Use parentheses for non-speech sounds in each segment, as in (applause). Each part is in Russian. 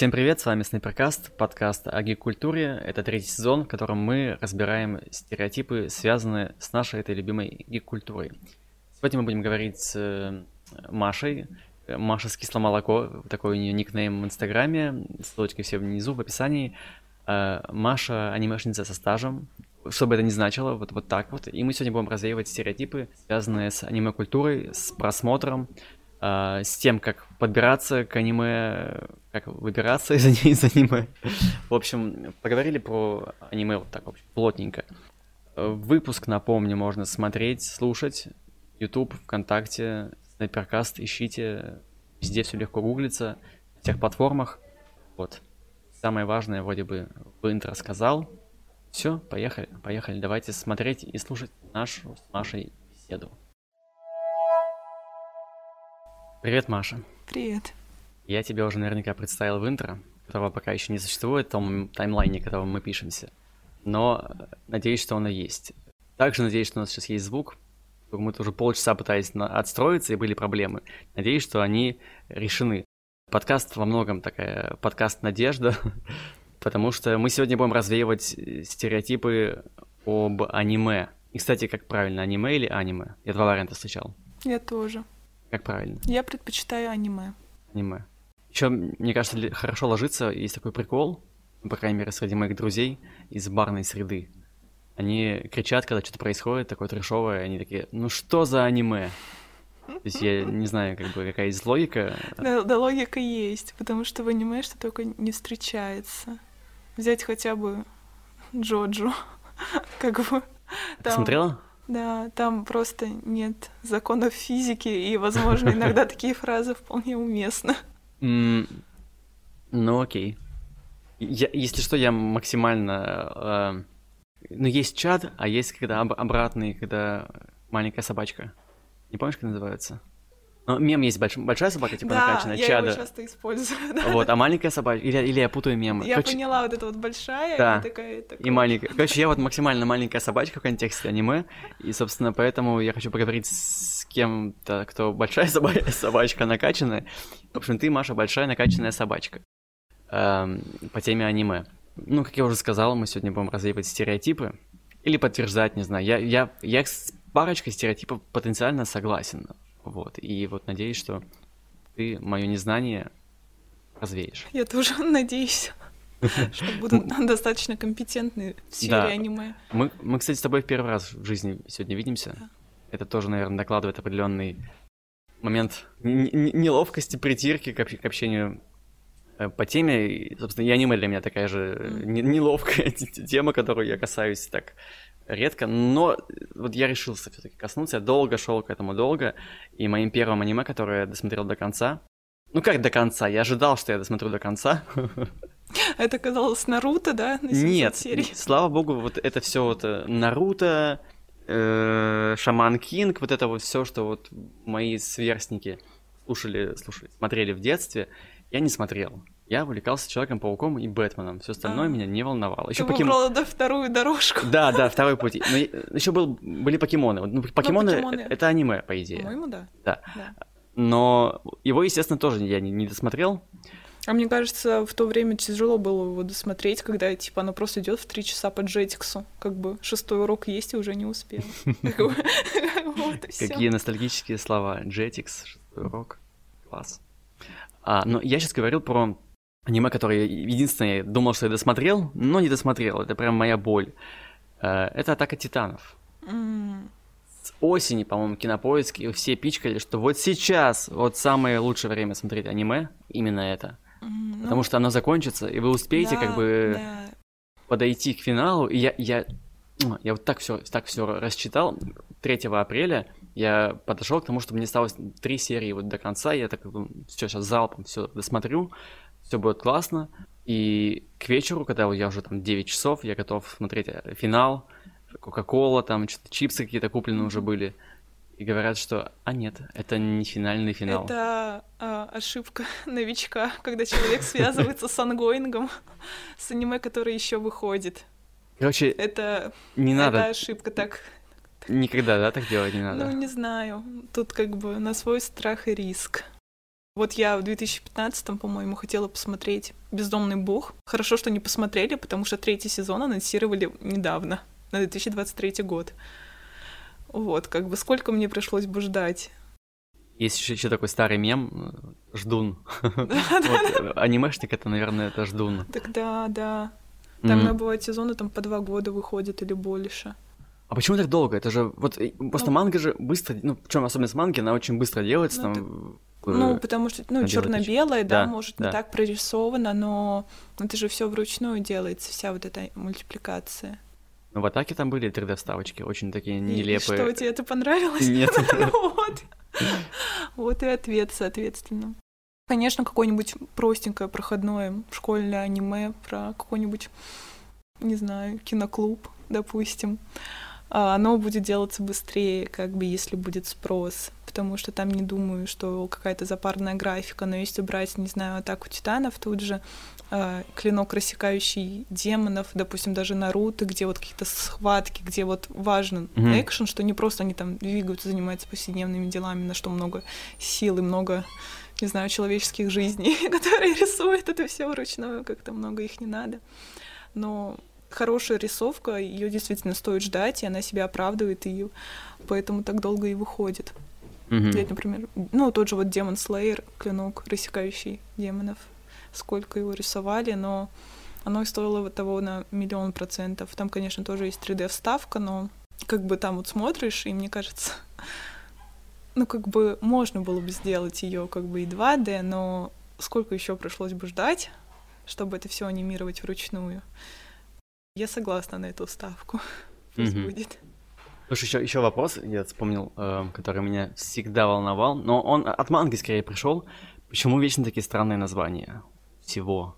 Всем привет, с вами Снайперкаст, подкаст о гик-культуре. Это третий сезон, в котором мы разбираем стереотипы, связанные с нашей этой любимой гик-культурой. Сегодня мы будем говорить с э, Машей. Маша с кисломолоко, такой у нее никнейм в Инстаграме, ссылочки все внизу в описании. Э, Маша анимешница со стажем, что бы это ни значило, вот, вот так вот. И мы сегодня будем развеивать стереотипы, связанные с аниме-культурой, с просмотром, э, с тем, как подбираться к аниме, как выбираться (laughs) из, из аниме. В общем, поговорили про аниме вот так, в общем, плотненько. Выпуск, напомню, можно смотреть, слушать. YouTube, ВКонтакте, Снайперкаст, ищите. Везде все легко гуглится, на всех платформах. Вот. Самое важное вроде бы в интро сказал. Все, поехали, поехали. Давайте смотреть и слушать нашу с Машей беседу. Привет, Маша. Привет. Я тебя уже наверняка представил в интро, которого пока еще не существует в том таймлайне, которого мы пишемся. Но надеюсь, что оно есть. Также надеюсь, что у нас сейчас есть звук. Мы уже полчаса пытались отстроиться, и были проблемы. Надеюсь, что они решены. Подкаст во многом такая подкаст надежда, (laughs) потому что мы сегодня будем развеивать стереотипы об аниме. И, кстати, как правильно, аниме или аниме? Я два варианта встречал. Я тоже. Как правильно? Я предпочитаю аниме. Аниме. Еще, мне кажется, хорошо ложится, есть такой прикол, по крайней мере, среди моих друзей из барной среды. Они кричат, когда что-то происходит, такое трешовое, они такие, ну что за аниме? То есть я не знаю, как бы, какая есть логика. Да, да, логика есть, потому что в аниме что только не встречается. Взять хотя бы Джоджо, (laughs) как бы. Там... смотрела? Да, там просто нет законов физики, и, возможно, иногда (laughs) такие фразы вполне уместны. Ну, окей. Я, если что, я максимально... Э, ну, есть чад, а есть когда об, обратный, когда маленькая собачка. Не помнишь, как называется? Ну, мем есть больш... большая собака, типа да, накачанная, я чада. его часто использую. (laughs) Да. Вот, а маленькая собачка, или, или я путаю мемы. Я Короче... поняла, вот эта вот большая да. и такая... такая... И маленькая. Короче, я вот максимально маленькая собачка в контексте аниме, и, собственно, поэтому я хочу поговорить с кем-то, кто большая (laughs) собачка, собачка накачанная. В общем, ты, Маша, большая накачанная собачка. Эм, по теме аниме. Ну, как я уже сказал, мы сегодня будем развеивать стереотипы. Или подтверждать, не знаю. Я, я, я с парочкой стереотипов потенциально согласен. Вот. И вот надеюсь, что ты мое незнание развеешь. Я тоже (laughs) надеюсь, (laughs) что буду достаточно компетентны в сфере да. аниме. Мы, мы, кстати, с тобой в первый раз в жизни сегодня видимся. Да. Это тоже, наверное, докладывает определенный момент неловкости, притирки к, общению э, по теме. И, собственно, и аниме для меня такая же неловкая (laughs) тема, которую я касаюсь так редко, но вот я решился все-таки коснуться, я долго шел к этому долго, и моим первым аниме, которое я досмотрел до конца, ну как до конца, я ожидал, что я досмотрю до конца. Это казалось Наруто, да? Нет, слава богу, вот это все вот э, Наруто, э, Шаман Кинг, вот это вот все, что вот мои сверстники слушали, слушали, смотрели в детстве, я не смотрел я увлекался Человеком-пауком и Бэтменом. Все остальное а. меня не волновало. Еще Ты покем... выбрала да, вторую дорожку. Да, да, второй путь. Но еще был, были покемоны. Ну, покемоны, ну, покемоны... это аниме, по идее. По-моему, да. да. Да. Но его, естественно, тоже я не, не досмотрел. А мне кажется, в то время тяжело было его досмотреть, когда, типа, оно просто идет в три часа по джетиксу. Как бы шестой урок есть и уже не успел. (laughs) Какие ностальгические слова. Джетикс, шестой урок. Класс. А, но я сейчас говорил про аниме, которое единственное, я думал, что я досмотрел, но не досмотрел. Это прям моя боль. Э, это «Атака титанов». Mm. С осени, по-моему, кинопоиски все пичкали, что вот сейчас вот самое лучшее время смотреть аниме, именно это. Mm, Потому ну... что оно закончится, и вы успеете да, как бы да. подойти к финалу. И я, я, я вот так все так все рассчитал. 3 апреля я подошел к тому, что мне осталось три серии вот до конца. Я так все сейчас залпом все досмотрю все будет классно. И к вечеру, когда я уже там 9 часов, я готов смотреть э, финал, Кока-Кола, там что-то чипсы какие-то куплены уже были. И говорят, что, а нет, это не финальный финал. Это а, ошибка новичка, когда человек связывается с ongoing ом, с аниме, который еще выходит. Короче, это не надо. Это ошибка так. Никогда, да, так делать не надо. Ну не знаю, тут как бы на свой страх и риск. Вот я в 2015-м, по-моему, хотела посмотреть «Бездомный бог». Хорошо, что не посмотрели, потому что третий сезон анонсировали недавно, на 2023 год. Вот, как бы сколько мне пришлось бы ждать. Есть еще, еще такой старый мем э, «Ждун». (laughs) анимешник это, наверное, это «Ждун». Так да, да. Там mm бывают сезоны там по два года выходят или больше. А почему так долго? Это же вот просто ну, манга же быстро, ну причем особенно с манги, она очень быстро делается ну, там. Ну, потому что, ну, черно-белое, да, да, может, да. не так прорисовано, но это же все вручную делается, вся вот эта мультипликация. Ну, в атаке там были 3D-вставочки, очень такие нелепые. И что, тебе это понравилось? Нет. (laughs) (laughs) Вот. Вот и ответ, соответственно. Конечно, какое-нибудь простенькое проходное школьное аниме про какой-нибудь, не знаю, киноклуб, допустим. А, оно будет делаться быстрее, как бы, если будет спрос, потому что там не думаю, что какая-то запарная графика, но если брать, не знаю, атаку титанов, тут же э, клинок, рассекающий демонов, допустим, даже Наруто, где вот какие-то схватки, где вот важен mm-hmm. экшен, что не просто они там двигаются, занимаются повседневными делами, на что много сил и много, не знаю, человеческих жизней, (laughs) которые рисуют это все вручную, как-то много их не надо. Но хорошая рисовка, ее действительно стоит ждать, и она себя оправдывает, и поэтому так долго и выходит. Mm-hmm. Взять, например, ну, тот же вот Демон Слейер, клинок, рассекающий демонов. Сколько его рисовали, но оно стоило того на миллион процентов. Там, конечно, тоже есть 3D-вставка, но как бы там вот смотришь, и мне кажется, (laughs) ну, как бы можно было бы сделать ее как бы и 2D, но сколько еще пришлось бы ждать, чтобы это все анимировать вручную. Я согласна на эту ставку. (laughs) Пусть mm-hmm. будет. Слушай, еще, еще вопрос, я вспомнил, э, который меня всегда волновал, но он от манги скорее пришел. Почему вечно такие странные названия всего?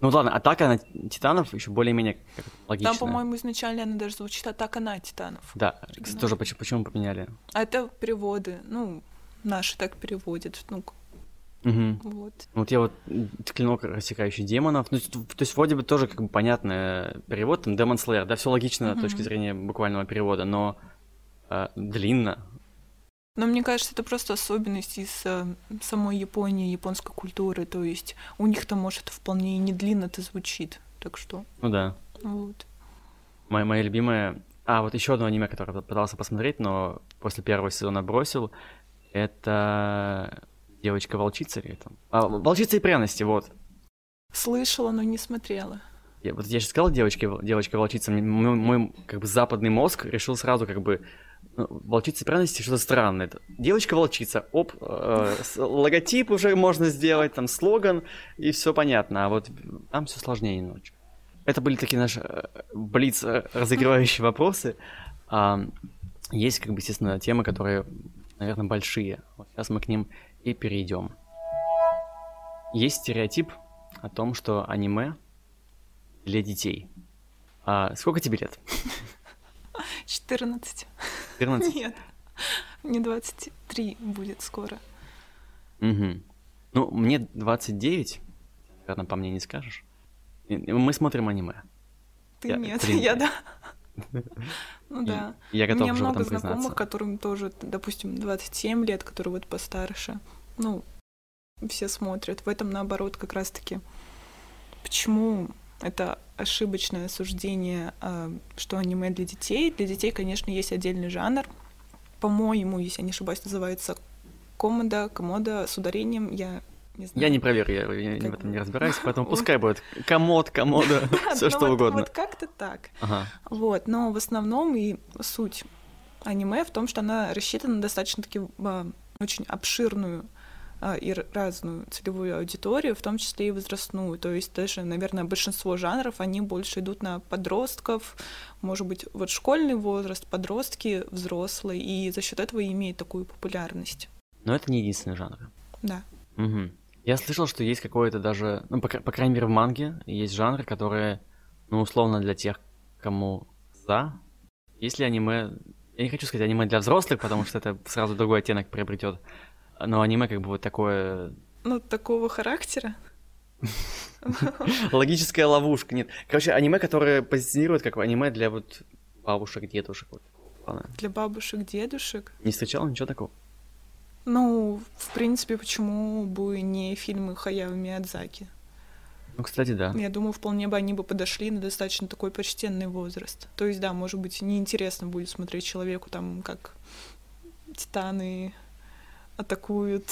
Ну ладно, атака на титанов еще более-менее логично. Там, по-моему, изначально она даже звучит атака на титанов. Да, кстати, тоже почему, почему поменяли? А это переводы, ну, наши так переводят, ну, Угу. Вот. Вот я вот клинок рассекающий демонов. Ну, то есть вроде бы тоже как бы понятный перевод, там Demon Slayer, да, все логично угу. с точки зрения буквального перевода, но э, длинно. Но мне кажется, это просто особенность из э, самой Японии, японской культуры. То есть у них там, может, вполне и не длинно это звучит. Так что. Ну да. Вот. Моя, моя любимая. А, вот еще одно аниме, которое пытался посмотреть, но после первого сезона бросил. Это Девочка-волчица или там? А, волчица и пряности, вот. Слышала, но не смотрела. Я, вот я же сказал девочке, девочка-волчица, мой, мой как бы западный мозг решил сразу как бы ну, волчица и пряности что-то странное. Девочка-волчица, оп, э, логотип уже можно сделать, там слоган, и все понятно. А вот там все сложнее немножечко. Это были такие наши э, блиц э, разыгрывающие вопросы. А, есть, как бы, естественно, темы, которые, наверное, большие. Вот сейчас мы к ним и перейдем. Есть стереотип о том, что аниме для детей. А сколько тебе лет? (laughs) 14. 14? (laughs) Нет. Мне 23 будет скоро. Угу. Ну, мне 29, наверное, по мне не скажешь. Мы смотрим аниме. Ты я, нет, (laughs) я да. Ну да. Я готов У меня много знакомых, которым тоже, допустим, 27 лет, которые вот постарше. Ну, все смотрят. В этом, наоборот, как раз-таки. Почему это ошибочное суждение, а, что аниме для детей? Для детей, конечно, есть отдельный жанр. По-моему, если я не ошибаюсь, называется комода, комода с ударением. Я не знаю. Я не проверю, я, я как... в этом не разбираюсь, поэтому (laughs) пускай будет комод, комода, (laughs) все что ну угодно. Вот как-то так. Вот, но в основном и суть аниме в том, что она рассчитана достаточно таки а, очень обширную а, и разную целевую аудиторию, в том числе и возрастную. То есть даже, наверное, большинство жанров, они больше идут на подростков, может быть, вот школьный возраст, подростки, взрослые, и за счет этого имеет такую популярность. Но это не единственный жанр. Да. Угу. Я слышал, что есть какое-то даже, ну, по, по крайней мере, в манге есть жанры, которые, ну, условно, для тех, кому за. Если аниме... Я не хочу сказать аниме для взрослых, потому что это сразу другой оттенок приобретет. Но аниме как бы вот такое... Ну, такого характера. Логическая ловушка, нет. Короче, аниме, которое позиционирует как аниме для вот бабушек, дедушек. Вот. Для бабушек, дедушек? Не встречал ничего такого? Ну, в принципе, почему бы не фильмы Хаяо Миядзаки? Ну, кстати, да. Я думаю, вполне бы они бы подошли на достаточно такой почтенный возраст. То есть, да, может быть, неинтересно будет смотреть человеку там, как титаны атакуют,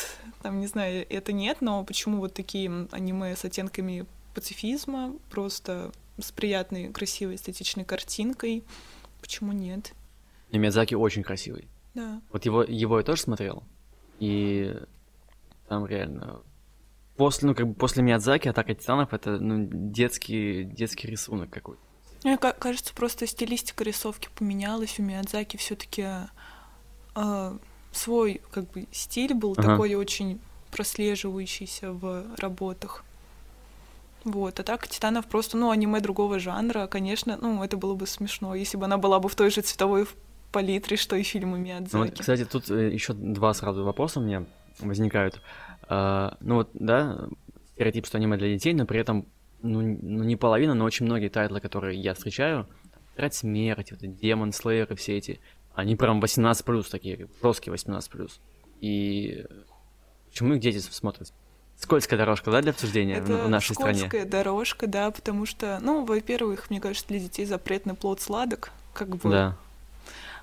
там, не знаю, это нет, но почему вот такие аниме с оттенками пацифизма, просто с приятной, красивой, эстетичной картинкой, почему нет? И Миядзаки очень красивый. Да. Вот его, его я тоже смотрел, и там реально после, ну, как бы после Миядзаки Атака Титанов это ну, детский, детский рисунок какой-то. Мне кажется, просто стилистика рисовки поменялась. У Миядзаки все-таки э, свой как бы стиль был ага. такой очень прослеживающийся в работах. Вот, Атака Титанов просто, ну, аниме другого жанра, конечно, ну, это было бы смешно, если бы она была бы в той же цветовой палитре, что и фильмы Миядзаки. Ну, кстати, тут э, еще два сразу вопроса у меня возникают. Uh, ну вот, да, стереотип, что аниме для детей, но при этом, ну, ну не половина, но очень многие title ы, которые я встречаю, Тетрадь смерти, вот Демон Слеер и все эти, они прям 18 плюс такие, жесткие 18 плюс. И почему их дети смотрят? Скользкая дорожка, да, для обсуждения Это в нашей скользкая стране? скользкая дорожка, да, потому что, ну, во-первых, мне кажется, для детей запретный плод сладок, как бы да.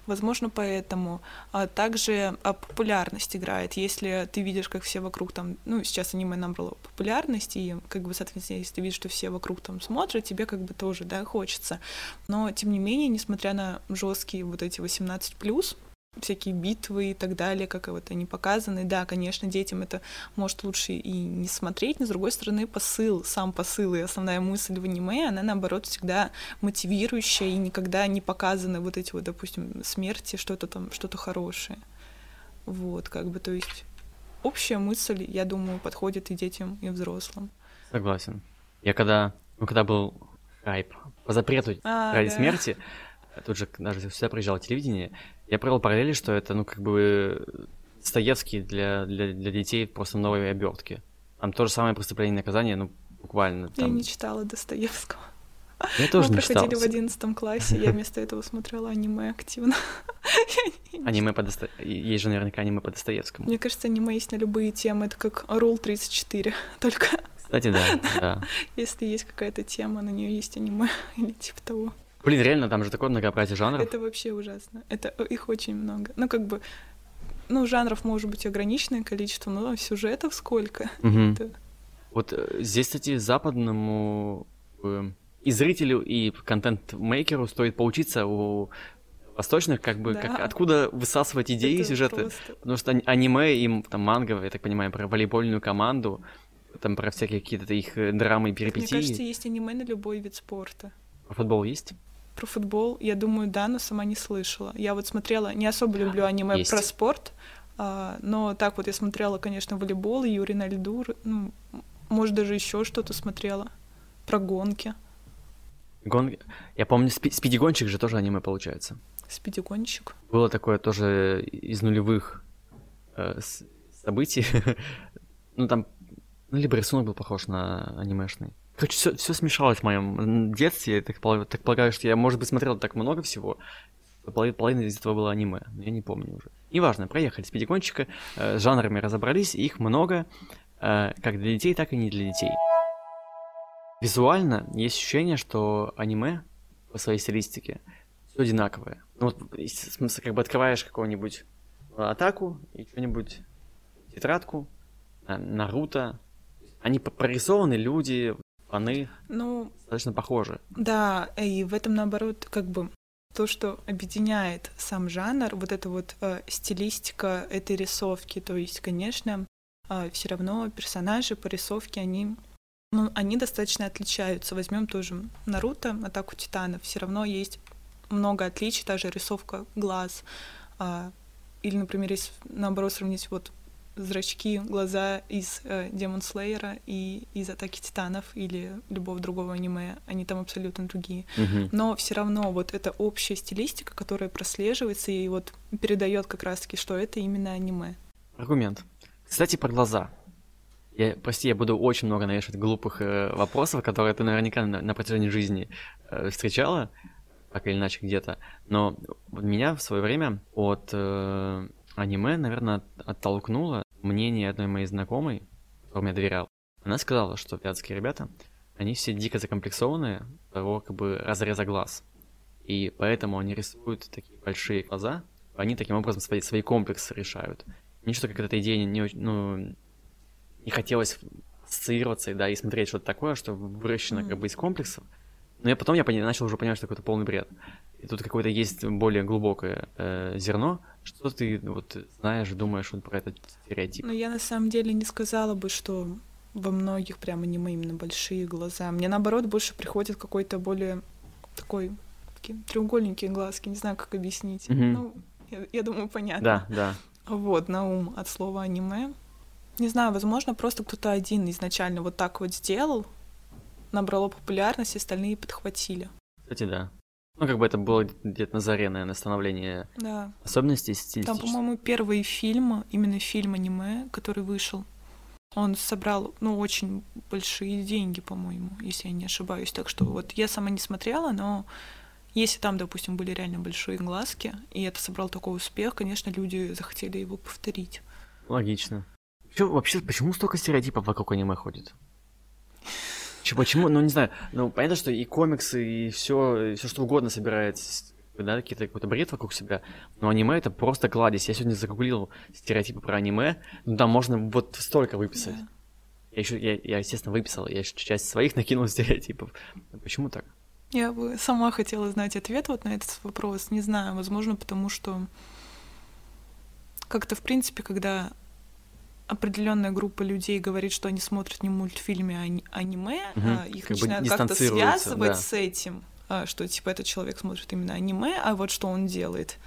Возможно, поэтому. А также популярность играет. Если ты видишь, как все вокруг там, ну, сейчас аниме набрало популярность, и, как бы, соответственно, если ты видишь, что все вокруг там смотрят, тебе как бы тоже, да, хочется. Но, тем не менее, несмотря на жесткие вот эти 18+, всякие битвы и так далее, как вот они показаны. Да, конечно, детям это может лучше и не смотреть, но с другой стороны посыл, сам посыл и основная мысль в аниме, она наоборот всегда мотивирующая и никогда не показаны вот эти вот, допустим, смерти, что-то там, что-то хорошее. Вот, как бы, то есть общая мысль, я думаю, подходит и детям, и взрослым. Согласен. Я когда, ну, когда был хайп по запрету а, ради да. смерти, тут же даже сюда приезжало телевидение, я провел параллели, что это, ну, как бы Достоевский для, для, для детей просто новой обертки. Там то же самое преступление и наказание, ну, буквально. Там... Я не читала Достоевского. Я тоже Мы не проходили читал. в одиннадцатом классе, я вместо этого смотрела аниме активно. (laughs) Аниме по Досто... Есть же наверняка аниме по Достоевскому. Мне кажется, аниме есть на любые темы, это как Рул 34, (laughs) только... Кстати, да, (laughs) да. Если есть какая-то тема, на нее есть аниме или типа того. Блин, реально, там же такое многообразие жанров. Это вообще ужасно. Это их очень много. Ну, как бы, ну, жанров может быть ограниченное количество, но сюжетов сколько. Угу. Это... Вот э, здесь, кстати, западному э, и зрителю, и контент-мейкеру стоит поучиться у восточных, как бы, да. как, откуда высасывать идеи и сюжеты. Просто... Потому что аниме, им, там, манга, я так понимаю, про волейбольную команду, там, про всякие какие-то их э, драмы и перипетии. Мне кажется, есть аниме на любой вид спорта. А футбол есть? Про футбол, я думаю, да, но сама не слышала. Я вот смотрела, не особо люблю аниме Есть. про спорт, а, но так вот я смотрела, конечно, волейбол, Юрий на льду, ну, может, даже еще что-то смотрела. Про гонки. Гон... Я помню, спи... спидигончик же тоже аниме получается. Спидигончик? Было такое тоже из нулевых э, событий. (laughs) ну, там, ну, либо рисунок был похож на анимешный. Короче, все, все смешалось в моем детстве. Я так, так полагаю, что я, может быть, смотрел так много всего. Половина, половина из этого было аниме, я не помню уже. Неважно, проехали с пятикончика, э, с жанрами разобрались, их много, э, как для детей, так и не для детей. Визуально есть ощущение, что аниме по своей стилистике все одинаковое. Ну вот, в смысле, как бы открываешь какую-нибудь атаку и что-нибудь тетрадку, э, Наруто, они прорисованы люди, они ну, достаточно похожи. Да, и в этом, наоборот, как бы то, что объединяет сам жанр, вот эта вот э, стилистика этой рисовки. То есть, конечно, э, все равно персонажи по рисовке, они, ну, они достаточно отличаются. Возьмем тоже Наруто, Атаку Титанов. Все равно есть много отличий, даже рисовка глаз. Э, или, например, если наоборот сравнить вот зрачки, глаза из э, Демон Слеера и из Атаки Титанов или любого другого аниме, они там абсолютно другие. Mm-hmm. Но все равно вот эта общая стилистика, которая прослеживается и вот передает как раз-таки, что это именно аниме. Аргумент. Кстати, про глаза. Я, прости, я буду очень много навешивать глупых э, вопросов, которые ты наверняка на, на протяжении жизни э, встречала, так или иначе где-то. Но меня в свое время от э, аниме, наверное, оттолкнуло мнение одной моей знакомой, которому я доверял. Она сказала, что вятские ребята, они все дико закомплексованные того как бы разреза глаз. И поэтому они рисуют такие большие глаза, они таким образом свои, свои комплексы решают. Мне что-то как эта идея не, ну, не хотелось ассоциироваться, да, и смотреть что-то такое, что выращено mm-hmm. как бы из комплексов. Но я потом я понял, начал уже понимать, что это полный бред. И тут какое-то есть более глубокое э, зерно. Что ты вот знаешь, думаешь вот про этот стереотип? Ну, я на самом деле не сказала бы, что во многих прям аниме именно большие глаза. Мне наоборот больше приходит какой-то более такой такие треугольненькие глазки, не знаю, как объяснить. Mm-hmm. Ну, я, я думаю, понятно. Да, да. Вот, на ум от слова аниме. Не знаю, возможно, просто кто-то один изначально вот так вот сделал, набрало популярность, остальные подхватили. Кстати, да. Ну, как бы это было где-то на заре, наверное, становление да. особенностей стилистических. Там, по-моему, первый фильм, именно фильм аниме, который вышел, он собрал, ну, очень большие деньги, по-моему, если я не ошибаюсь. Так что вот я сама не смотрела, но если там, допустим, были реально большие глазки, и это собрал такой успех, конечно, люди захотели его повторить. Логично. Вообще, почему столько стереотипов вокруг аниме ходит? Почему? Ну, не знаю. Ну, понятно, что и комиксы, и все, все что угодно собирается, да, какие-то какой-то бред вокруг себя. Но аниме это просто кладезь. Я сегодня загуглил стереотипы про аниме. Ну, там можно вот столько выписать. Да. Я еще, я, я, естественно, выписал. Я еще часть своих накинул (laughs) стереотипов. Почему так? Я бы сама хотела знать ответ вот на этот вопрос. Не знаю, возможно, потому что как-то, в принципе, когда определенная группа людей говорит, что они смотрят не мультфильмы, а аниме, угу. их как начинают как-то связывать да. с этим, а, что типа этот человек смотрит именно аниме, а вот что он делает.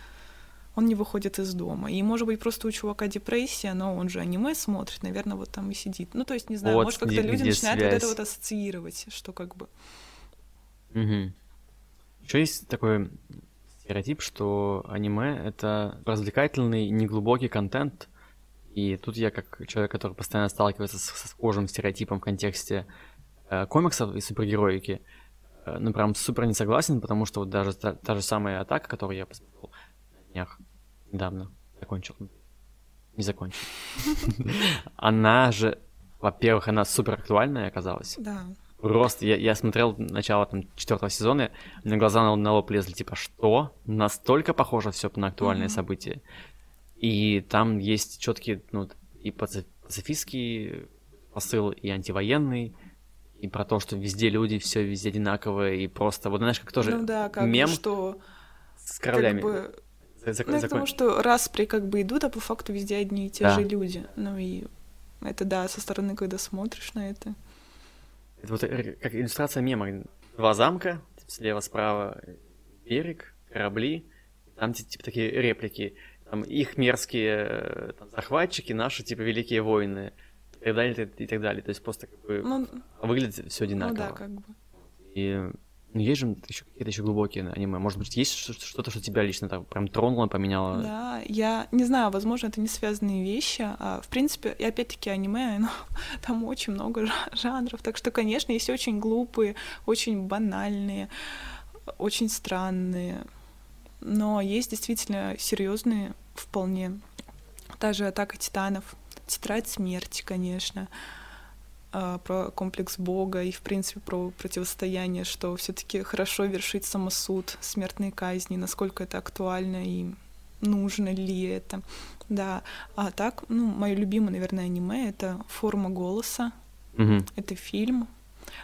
Он не выходит из дома. И, может быть, просто у чувака депрессия, но он же аниме смотрит, наверное, вот там и сидит. Ну, то есть, не знаю, вот может, как-то люди начинают связь. вот это вот ассоциировать, что как бы... Угу. Еще есть такой стереотип, что аниме — это развлекательный, неглубокий контент, и тут я, как человек, который постоянно сталкивается с, с схожим стереотипом в контексте э, комиксов и супергероики, э, ну, прям супер не согласен, потому что вот даже та, та же самая атака, которую я посмотрел на днях недавно, закончил, не закончил, (laughs) она же, во-первых, она супер актуальная оказалась. Да. Просто я, я смотрел начало там четвертого сезона, на глаза на, на лоб лезли, типа, что? Настолько похоже все на актуальные mm-hmm. события. И там есть четкий, ну, и пацифистский посыл, и антивоенный, и про то, что везде люди, все везде одинаковое, и просто, вот знаешь, как тоже ну, да, как мем что, с кораблями. Как бы... Зак... Ну, потому что распри как бы идут, а по факту везде одни и те да. же люди. Ну и это да, со стороны, когда смотришь на это. Это вот как иллюстрация мема. Два замка, слева-справа берег, корабли, там типа такие реплики там, их мерзкие э, там, захватчики, наши, типа, великие воины, и так далее, и так далее. То есть просто как бы ну, выглядит все одинаково. Ну да, как бы. И ну, есть же еще какие-то еще глубокие аниме. Может быть, есть что-то, что тебя лично так прям тронуло, поменяло? Да, я не знаю, возможно, это не связанные вещи. А, в принципе, и опять-таки аниме, (laughs) ну, там очень много жанров. Так что, конечно, есть очень глупые, очень банальные, очень странные. Но есть действительно серьезные вполне. Та же «Атака титанов», «Тетрадь смерти», конечно, а, про комплекс Бога и, в принципе, про противостояние, что все таки хорошо вершить самосуд, смертные казни, насколько это актуально и нужно ли это. Да, а так, ну, мое любимое, наверное, аниме — это «Форма голоса». Угу. Это фильм,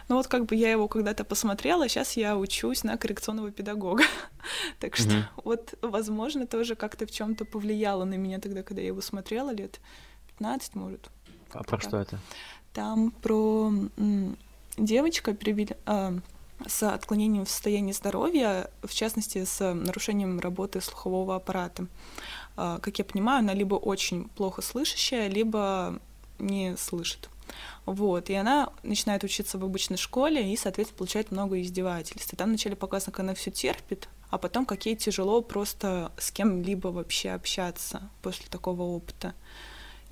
ну вот как бы я его когда-то посмотрела, сейчас я учусь на коррекционного педагога. (laughs) так что mm-hmm. вот, возможно, тоже как-то в чем то повлияло на меня тогда, когда я его смотрела, лет 15, может. А про что это? Там про м, девочка. А, с отклонением в состоянии здоровья, в частности, с нарушением работы слухового аппарата. А, как я понимаю, она либо очень плохо слышащая, либо не слышит. Вот, и она начинает учиться в обычной школе и, соответственно, получает много издевательств. И там вначале показано, как она все терпит, а потом, как ей тяжело просто с кем-либо вообще общаться после такого опыта.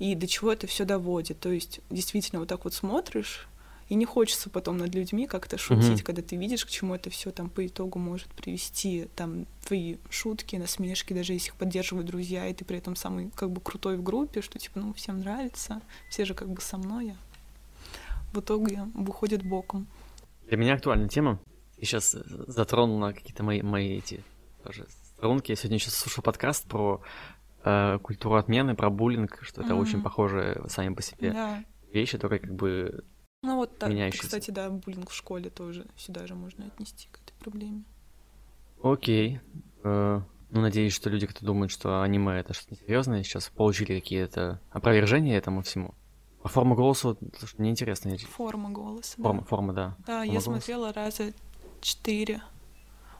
И до чего это все доводит. То есть, действительно, вот так вот смотришь, И не хочется потом над людьми как-то шутить, mm-hmm. когда ты видишь, к чему это все там по итогу может привести. Там твои шутки, насмешки, даже если их поддерживают друзья, и ты при этом самый как бы крутой в группе, что типа, ну, всем нравится, все же как бы со мной, а в итоге выходит боком. Для меня актуальная тема. И сейчас затронула какие-то мои, мои эти тоже струнки. Я сегодня еще слушал подкаст про э, культуру отмены, про буллинг, что это mm-hmm. очень похоже сами по себе да. вещи, только как бы ну вот так, кстати, да, буллинг в школе тоже сюда же можно отнести к этой проблеме. Окей. Э, ну, надеюсь, что люди, кто думают, что аниме это что-то несерьезное, сейчас получили какие-то опровержения этому всему. А форма голоса, слушай, мне интересно. Форма голоса, форма, да. Форма, да. Да, форма я голоса. смотрела раза четыре.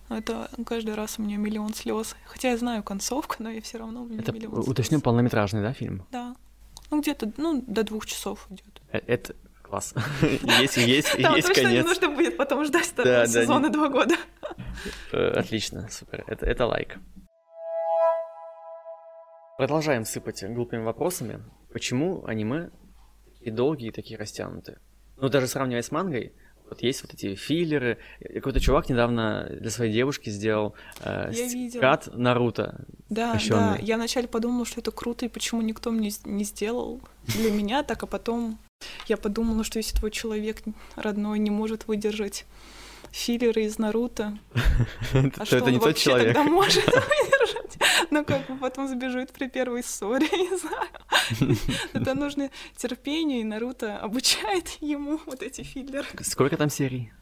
Это каждый раз у меня миллион слез. Хотя я знаю концовку, но я все равно у меня это, миллион слез. Уточню, полнометражный, да, фильм? Да. Ну, где-то, ну, до двух часов идет. Э, это класс. (laughs) Есть, есть, Там есть точно конец. не нужно будет потом ждать второго сезона два года. Э, отлично, супер. Это, это лайк. Продолжаем сыпать глупыми вопросами. Почему аниме такие долгие и такие растянутые? Ну, даже сравнивая с мангой, вот есть вот эти филлеры. Какой-то чувак недавно для своей девушки сделал э, скат Наруто. Да, прощённый. да. Я вначале подумала, что это круто, и почему никто мне не сделал для меня так, а потом я подумала, что если твой человек родной не может выдержать филлеры из Наруто, (laughs) а что он вообще тогда может (laughs) выдержать? (laughs) Ну как бы потом забежит при первой ссоре, (laughs) не знаю. (laughs) Это нужно терпение, и Наруто обучает ему вот эти филлеры. Сколько там серий?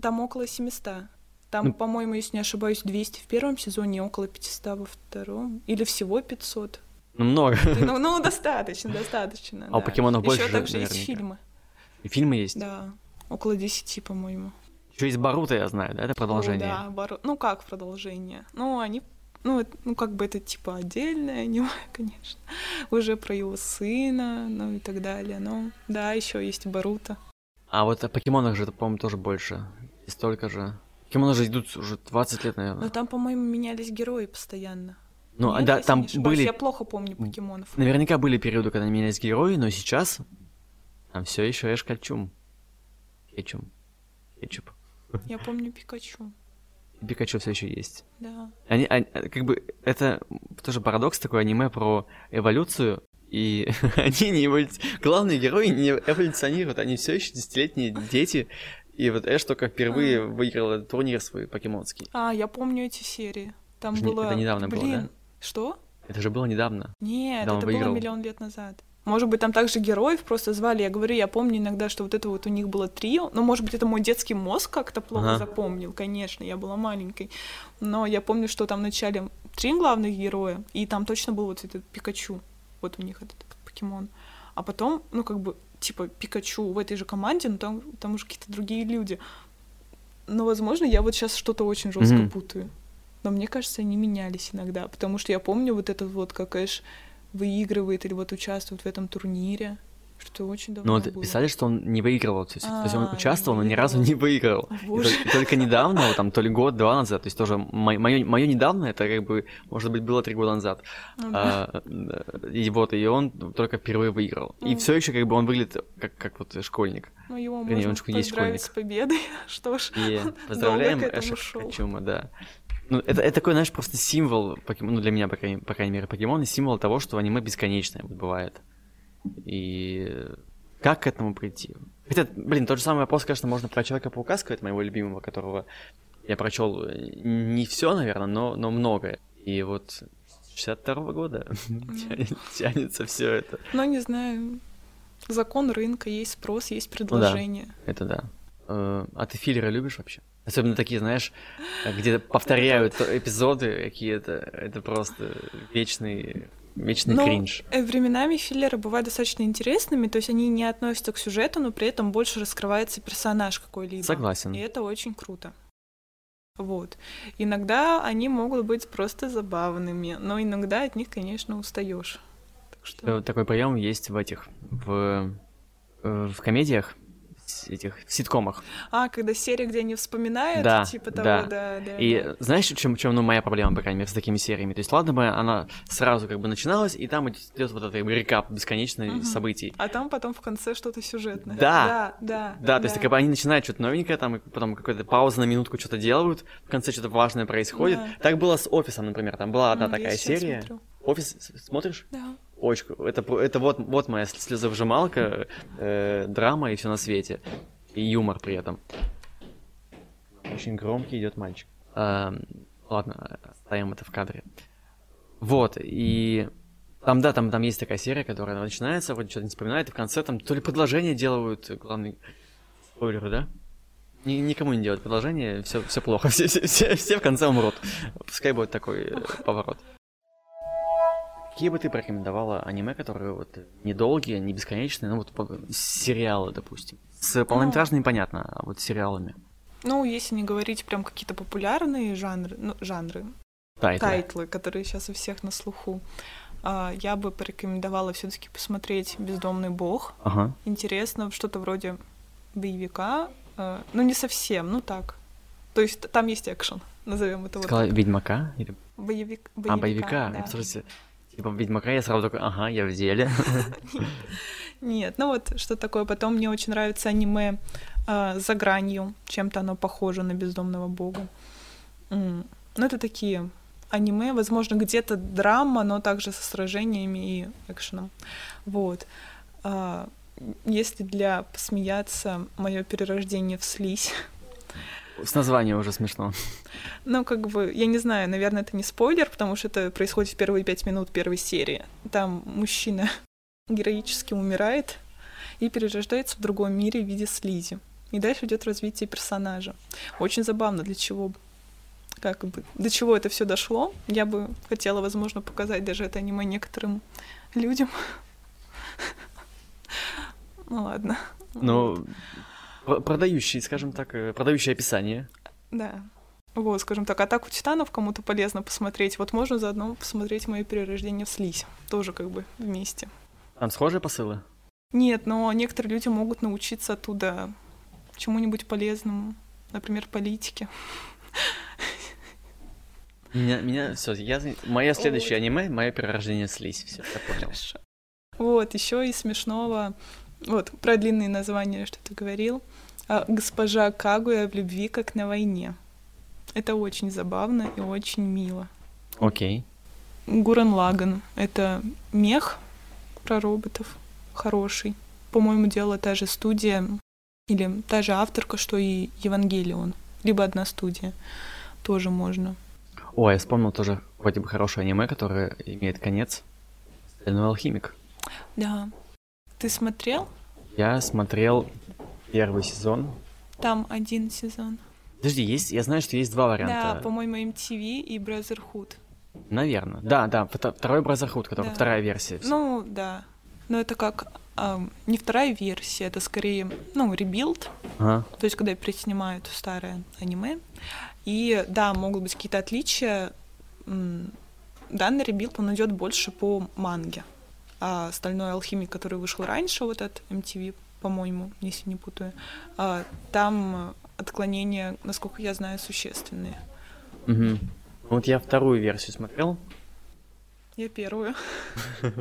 Там около 700. Там, ну, по-моему, если не ошибаюсь, 200 в первом сезоне, около 500 во втором. Или всего 500. Ну, много. Ну, ну достаточно, достаточно. А да. у покемонов больше Еще также наверняка. есть фильмы. И фильмы есть? Да, около 10, по-моему. Еще есть Баруто, я знаю, да, это продолжение? О, да, Бару... ну как продолжение? Ну, они ну, ну, как бы это типа отдельное аниме, (laughs) конечно. Уже про его сына, ну и так далее. Но да, еще есть Баруто. А вот о покемонах же, по-моему, тоже больше. И столько же. Покемоны же идут уже 20 лет, наверное. Но там, по-моему, менялись герои постоянно. Ну, Нет, да, там были... Я плохо помню покемонов. Наверняка были периоды, когда менялись герои, но сейчас там все еще Эш Кальчум. Кетчум. Кетчуп. Я помню Пикачу. Пикачу все еще есть. Да. Они, они, как бы, это тоже парадокс такой аниме про эволюцию, и (laughs) они не эволюционируют. Главные герои не эволюционируют, они все еще десятилетние дети. И вот Эш только впервые а. выиграл турнир свой покемонский. А, я помню эти серии. Там это было... Это недавно Блин, было, да? Что? Это же было недавно. Нет, это выиграл. было миллион лет назад. Может быть, там также героев просто звали. Я говорю, я помню иногда, что вот это вот у них было трио. Но, может быть, это мой детский мозг как-то плохо ага. запомнил, конечно, я была маленькой. Но я помню, что там вначале три главных героя, и там точно был вот этот Пикачу. Вот у них этот покемон. А потом, ну, как бы, типа, Пикачу в этой же команде, но там, там уже какие-то другие люди. Но, возможно, я вот сейчас что-то очень жестко mm-hmm. путаю. Но мне кажется, они менялись иногда, потому что я помню вот этот вот, как Эш выигрывает или вот участвует в этом турнире, что очень давно Ну вот было. писали, что он не выигрывал, то есть, а, то есть он а, участвовал, но ни разу не выиграл. И только недавно, там то ли год-два назад, то есть тоже мое, мое недавно, это как бы, может быть, было три года назад. Ну, а, и вот, и он только впервые выиграл. Ну, и все еще как бы он выглядит как, как вот школьник. Ну его Вернее, можно он поздравить школьник. с победой, (laughs) что ж, и поздравляем Эша Качума, да. Ну, это, это такой, знаешь, просто символ, ну, для меня, по крайней, по крайней мере, покемон, символ того, что аниме бесконечное вот бывает. И как к этому прийти? Хотя, блин, тот же самый вопрос, конечно, можно про Человека-паука сказать, моего любимого, которого я прочел не все, наверное, но, но многое. И вот 62-го года тянется все это. Ну, не знаю. Закон рынка, есть спрос, есть предложение. Ну, да, это да. Э, а ты филлеры любишь вообще? Особенно такие, знаешь, где повторяют эпизоды какие-то. Это просто вечный Вечный но кринж. Э, временами филлеры бывают достаточно интересными, то есть они не относятся к сюжету, но при этом больше раскрывается персонаж какой-либо. Согласен. И это очень круто. Вот. Иногда они могут быть просто забавными, но иногда от них, конечно, устаешь. Так что... Такой прием есть в этих в, э, в комедиях этих ситкомах. А, когда серия, где они вспоминают, Да, типа того, да. да, да. И да. знаешь, в чем, в чем ну, моя проблема, по крайней мере, с такими сериями? То есть, ладно бы она сразу как бы начиналась, и там идет вот этот рекап бесконечный Мгм. событий. А там потом в конце что-то сюжетное. Да. Да, да. Да, то есть как бы они начинают что-то новенькое, там и потом какая-то пауза на минутку что-то делают, в конце что-то важное происходит. Да. Так было с офисом, например. Там была одна я такая серия. смотрю. Офис смотришь? Да. Очень, это, это вот, вот моя слезовжималка, э, драма и все на свете. И юмор при этом. Очень громкий идет мальчик. Эм, ладно, оставим это в кадре. Вот, и там, да, там, там есть такая серия, которая начинается, вроде что-то не вспоминает, и в конце там то ли предложение делают, главный спойлеры, да? Ни- никому не делают предложение, все, все плохо, (laughs) все, все, все, все в конце умрут. Пускай будет такой э, поворот. Какие бы ты порекомендовала аниме, которые вот недолгие, не бесконечные, ну вот сериалы, допустим. С полнометражными понятно, а вот с сериалами. Ну, если не говорить прям какие-то популярные жанры, ну, жанры, Title ы. title ы, которые сейчас у всех на слуху, а, я бы порекомендовала все таки посмотреть «Бездомный бог». Ага. Интересно, что-то вроде боевика, а, ну, не совсем, ну так. То есть там есть экшен, назовем это вот Сказала так. Ведьмака? Или... Боевик, А, боевика. да. Слушайте, типа Ведьмака я сразу такой, ага, я в деле. (laughs) Нет, ну вот что такое. Потом мне очень нравится аниме а, «За гранью». Чем-то оно похоже на «Бездомного бога». Ну, это такие аниме, возможно, где-то драма, но также со сражениями и экшеном. Вот. А, Если для посмеяться, мое перерождение в слизь. С названием уже смешно. Ну, как бы, я не знаю, наверное, это не спойлер, потому что это происходит в первые пять минут первой серии. Там мужчина (laughs) героически умирает и перерождается в другом мире в виде слизи. И дальше идет развитие персонажа. Очень забавно, для чего как бы, до чего это все дошло. Я бы хотела, возможно, показать даже это аниме некоторым людям. (laughs) Ну ладно. Ну, продающий, скажем так, э, продающее описание. Да. Вот, скажем так, атаку титанов кому-то полезно посмотреть. Вот можно заодно посмотреть мое перерождение в слизь. Тоже как бы вместе. Там схожие посылы? Нет, но некоторые люди могут научиться оттуда чему-нибудь полезному. Например, политике. (laughs) Меня, меня, все, я, мое следующее Ой. аниме, мое перерождение слизь, все, я понял. Хорошо. Вот, еще из смешного. Вот, про длинные названия, что ты говорил. А, Госпожа Кагуя в любви, как на войне. Это очень забавно и очень мило. Окей. Гурен Лаган. Это мех про роботов. Хороший. По-моему, делала та же студия или та же авторка, что и Евангелион. Либо одна студия. Тоже можно. О, я вспомнил тоже вроде бы хорошее аниме, которое имеет конец. Стальной алхимик. Да. Ты смотрел? Я смотрел первый сезон. Там один сезон. Подожди, есть, я знаю, что есть два варианта. Да, по-моему, MTV и Brotherhood. Наверное. Да, да, вто- второй Brotherhood, который Да. вторая версия. Ну, да. Но это как ам, не вторая версия, это скорее, ну, rebuild. Ага. То есть, когда переснимают старое аниме. И да, могут быть какие-то отличия. Данный rebuild, он идет больше по манге. А «Стальной алхимик», который вышел раньше, вот от MTV, по-моему, если не путаю, а, там отклонения, насколько я знаю, существенные. Мгм. Вот я вторую версию смотрел. Я первую. (laughs)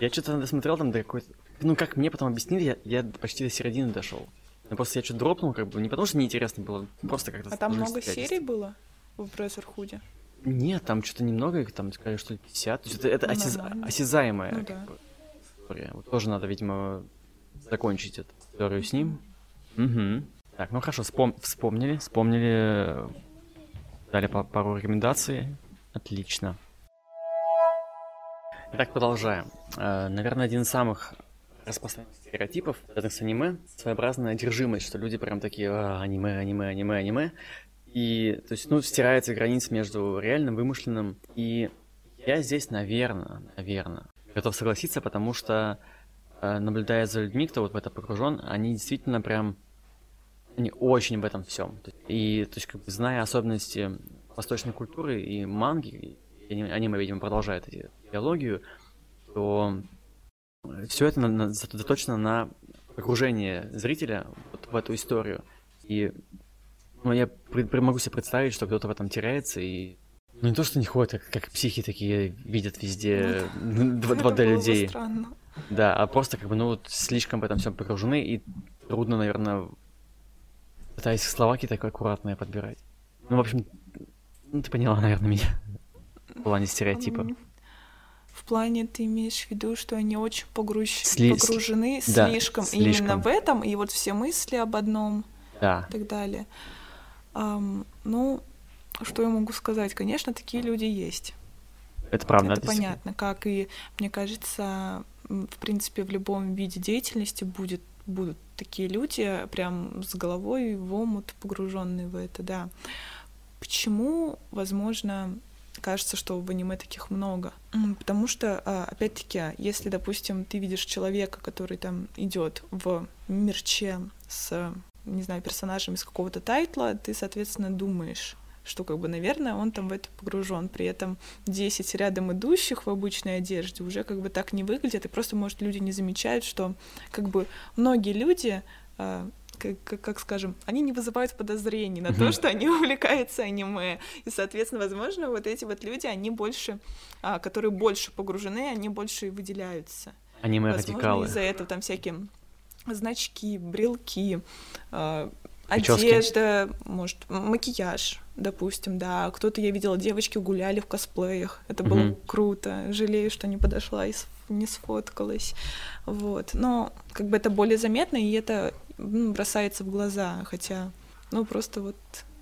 Я что-то досмотрел там до какой-то... Ну, как мне потом объяснили, я, я почти до середины дошел. Но просто я что-то дропнул, как бы, не потому что неинтересно было, просто как-то... А там много серий было в Брезерхуде? Нет, там что-то немного, их там сказали, что ли, 50. То есть это, это Ну, осяз- осязаемая Ну да. история. Вот тоже надо, видимо, закончить эту историю с ним. Угу. Так, ну хорошо, вспом- вспомнили, вспомнили, э, дали па- пару рекомендаций. Отлично. Итак, продолжаем. Э, наверное, один из самых распространенных стереотипов, связанных с аниме, своеобразная одержимость, что люди прям такие «А, аниме, аниме, аниме, аниме. И, то есть, ну, стирается граница между реальным, вымышленным. И я здесь, наверное, наверное, готов согласиться, потому что, э, наблюдая за людьми, кто вот в это погружен, они действительно прям, они очень в этом всем. И, то есть, как бы, зная особенности восточной культуры и манги, и аниме, видимо, продолжает эти- идеологию, то все это заточено на погружение зрителя вот в эту историю. И ну, я могу себе представить, что кто-то в этом теряется и ну не то, что не ходят, как, как психи такие видят везде ну, 2D (laughs) людей. Странно. Да, а просто как бы, ну вот слишком в этом всем погружены, и трудно, наверное, пытаясь слова какие-то аккуратные подбирать. Ну, в общем, ну ты поняла, наверное, меня (laughs) в плане стереотипа. В плане ты имеешь в виду, что они очень погруж... Сли... погружены да, слишком, слишком именно в этом, и вот все мысли об одном да. и так далее. Um, ну, что я могу сказать? Конечно, такие люди есть. Это правда. Это понятно, как и, мне кажется, в принципе, в любом виде деятельности будет, будут такие люди прям с головой в омут погруженные в это, да. Почему, возможно, кажется, что в аниме таких много? Потому что, а, опять-таки, если, допустим, ты видишь человека, который там идет в мерче с не знаю, персонажем из какого-то тайтла, ты, соответственно, думаешь, что, как бы, наверное, он там в это погружен. При этом 10 рядом идущих в обычной одежде уже как бы так не выглядят, и просто, может, люди не замечают, что, как бы, многие люди а, как, как, как скажем, они не вызывают подозрений на то, что они увлекаются аниме. И, соответственно, возможно, вот эти вот люди, они больше, а, которые больше погружены, они больше выделяются. Аниме-радикалы. из-за этого там всякие значки, брелки, э, одежда, может, макияж, допустим, да. Кто-то, я видела, девочки гуляли в косплеях. Это было mm-hmm. круто. Жалею, что не подошла и не сфоткалась. Вот. Но как бы это более заметно, и это ну, бросается в глаза, хотя, ну, просто вот,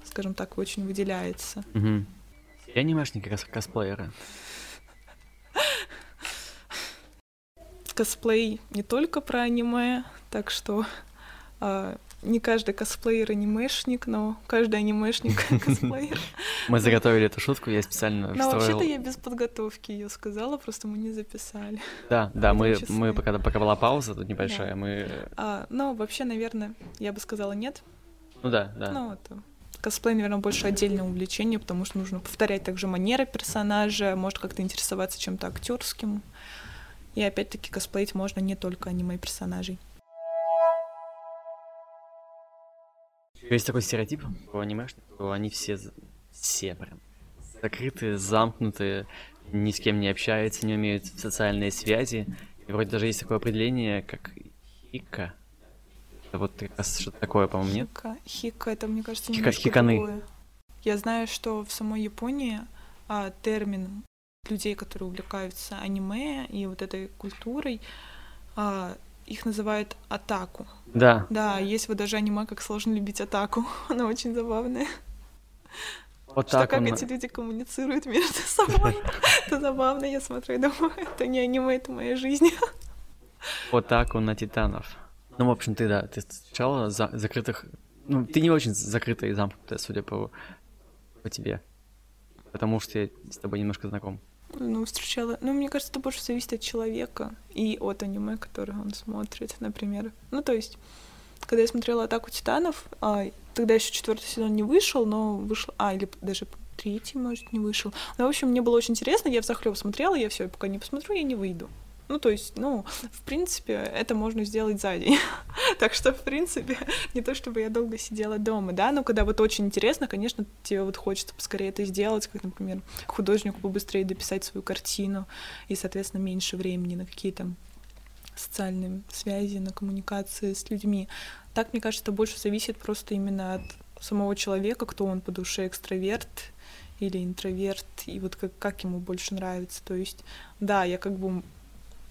скажем так, очень выделяется. Mm-hmm. Я анимешники кос- косплееры. Косплей не только про аниме, так что э, не каждый косплеер анимешник, но каждый анимешник (laughs) косплеер. Мы заготовили эту шутку, я специально Но вообще-то я без подготовки ее сказала, просто мы не записали. Да, да, мы, мы пока, пока была пауза тут небольшая, мы... А, но вообще, наверное, я бы сказала нет. Ну да, да. Ну, это косплей, наверное, больше отдельное увлечение, потому что нужно повторять также манеры персонажа, может как-то интересоваться чем-то актерским. И опять-таки косплеить можно не только аниме-персонажей. Есть такой стереотип у анимешных, что они все, все прям закрытые, замкнутые, ни с кем не общаются, не умеют социальные связи. И вроде даже есть такое определение, как хика. Это вот как раз что-то такое, по-моему, нет? Хика, хика, это, мне кажется, хика, хиканы. другое. Я знаю, что в самой Японии а, термин людей, которые увлекаются аниме и вот этой культурой, а, их называют атаку. Да. Да, есть вот даже аниме, как сложно любить атаку. (laughs) Она очень забавная. Вот что так как он... эти люди коммуницируют между (laughs) собой. Это забавно, я смотрю и думаю, (laughs) это не аниме, это моя жизнь. Вот так он на титанов. Ну, в общем, ты, да, ты встречала за закрытых... Ну, ты не очень закрытая и замкнутая, судя по, по тебе. Потому что я с тобой немножко знаком ну, встречала... Ну, мне кажется, это больше зависит от человека и от аниме, которое он смотрит, например. Ну, то есть, когда я смотрела «Атаку титанов», а, тогда еще четвертый сезон не вышел, но вышел... А, или даже третий, может, не вышел. Ну, в общем, мне было очень интересно, я в захлеб смотрела, я все, пока не посмотрю, я не выйду. Ну, то есть, ну, в принципе, это можно сделать за день. (laughs) так что, в принципе, (laughs) не то чтобы я долго сидела дома, да, но когда вот очень интересно, конечно, тебе вот хочется поскорее это сделать, как, например, художнику побыстрее дописать свою картину, и, соответственно, меньше времени на какие-то социальные связи, на коммуникации с людьми. Так, мне кажется, это больше зависит просто именно от самого человека, кто он по душе, экстраверт или интроверт, и вот как, как ему больше нравится. То есть, да, я как бы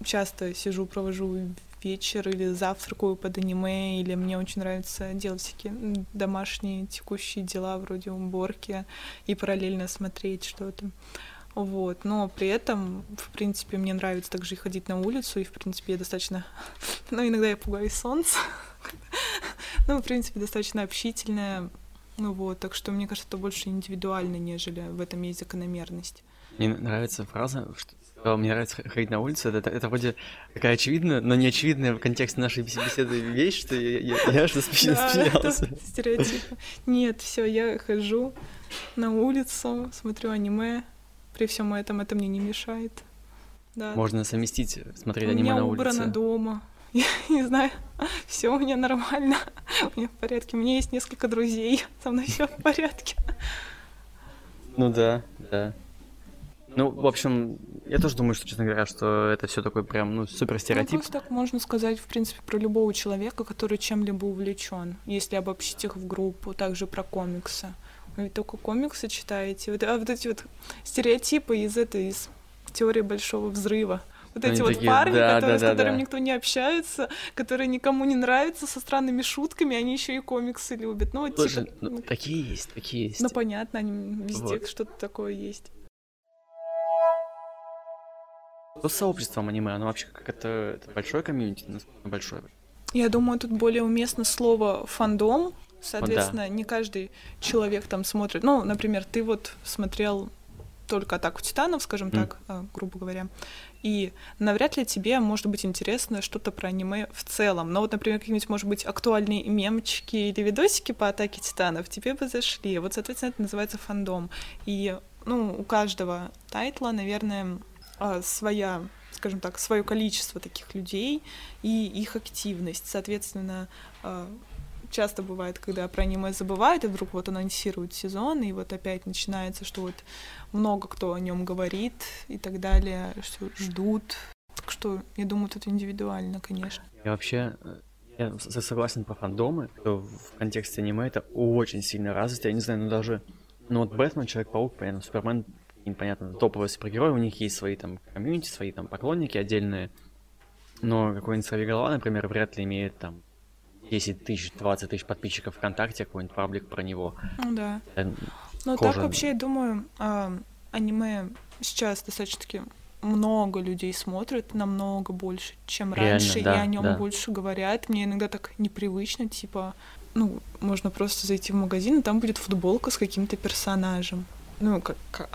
часто сижу, провожу вечер или завтракаю под аниме, или мне очень нравится делать всякие домашние текущие дела вроде уборки и параллельно смотреть что-то. Вот. Но при этом, в принципе, мне нравится также и ходить на улицу, и, в принципе, я достаточно... (laughs) Ну, иногда я пугаюсь солнца. (laughs) ну, в принципе, достаточно общительная. Ну вот, так что мне кажется, это больше индивидуально, нежели в этом есть закономерность. Мне нравится фраза, что мне нравится ходить на улицу. Это, это вроде такая очевидная, но не очевидная в контексте нашей беседы вещь, что я, я, я аж засмеялся. (laughs) стереотип. Нет, все, я хожу на улицу, смотрю аниме. При всем этом это мне не мешает. Да. Можно совместить, смотреть аниме на улице. У меня убрано дома. (laughs) Я не знаю, (laughs) все у меня нормально, у меня в порядке. У меня есть несколько друзей, со мной все в порядке. Ну да, да. Ну, в общем, я тоже думаю, что, честно говоря, что это все такой прям, ну, супер Ну, стереотип. просто так можно сказать, в принципе, про любого человека, который чем-либо увлечен, если обобщить их в группу, также про комиксы. Вы ведь только комиксы читаете. Вот, а вот эти вот стереотипы из этой, из теории большого взрыва. Вот Они эти вот такие, парни, да, которые, да, с да, которыми да. никто не общается, которые никому не нравятся, со странными шутками, они еще и комиксы любят. Ну, вот Слушай, типа, ну, ну, такие есть, такие есть. ну, понятно, они везде Вот. что-то такое есть. Что с сообществом аниме? Оно вообще как это, это большое комьюнити? Насколько большое? Я думаю, тут более уместно слово фандом. Соответственно, не каждый человек там смотрит. Ну, например, ты вот смотрел только атаку титанов, скажем Мгм. так, а, грубо говоря. И навряд ли тебе может быть интересно что-то про аниме в целом. Но вот, например, какие-нибудь, может быть, актуальные мемчики или видосики по атаке титанов тебе бы зашли. Вот, соответственно, это называется фандом. И, ну, у каждого тайтла, наверное, а, своя, скажем так, свое количество таких людей и их активность. Соответственно, а, часто бывает, когда про аниме забывают, и вдруг вот анонсируют сезон, и вот опять начинается, что вот много кто о нем говорит и так далее, что ждут. Так что, я думаю, тут индивидуально, конечно. Я вообще э, я согласен про фандомы, что в контексте аниме это очень сильно развито. Я не знаю, ну даже, ну вот Бэтмен, Человек-паук, понятно, Супермен, непонятно, топовые супергерои, у них есть свои там комьюнити, свои там поклонники отдельные. Но какой-нибудь Сорвиголова, например, вряд ли имеет там 10 тысяч, 20 тысяч подписчиков ВКонтакте, какой-нибудь паблик про него. Ну да. Э, Ну так вообще, я думаю, а, аниме сейчас достаточно-таки много людей смотрят, намного больше, чем Реально, раньше, да, и о нем да. больше говорят. Мне иногда так непривычно, типа, ну, можно просто зайти в магазин, и там будет футболка с каким-то персонажем. Ну, как...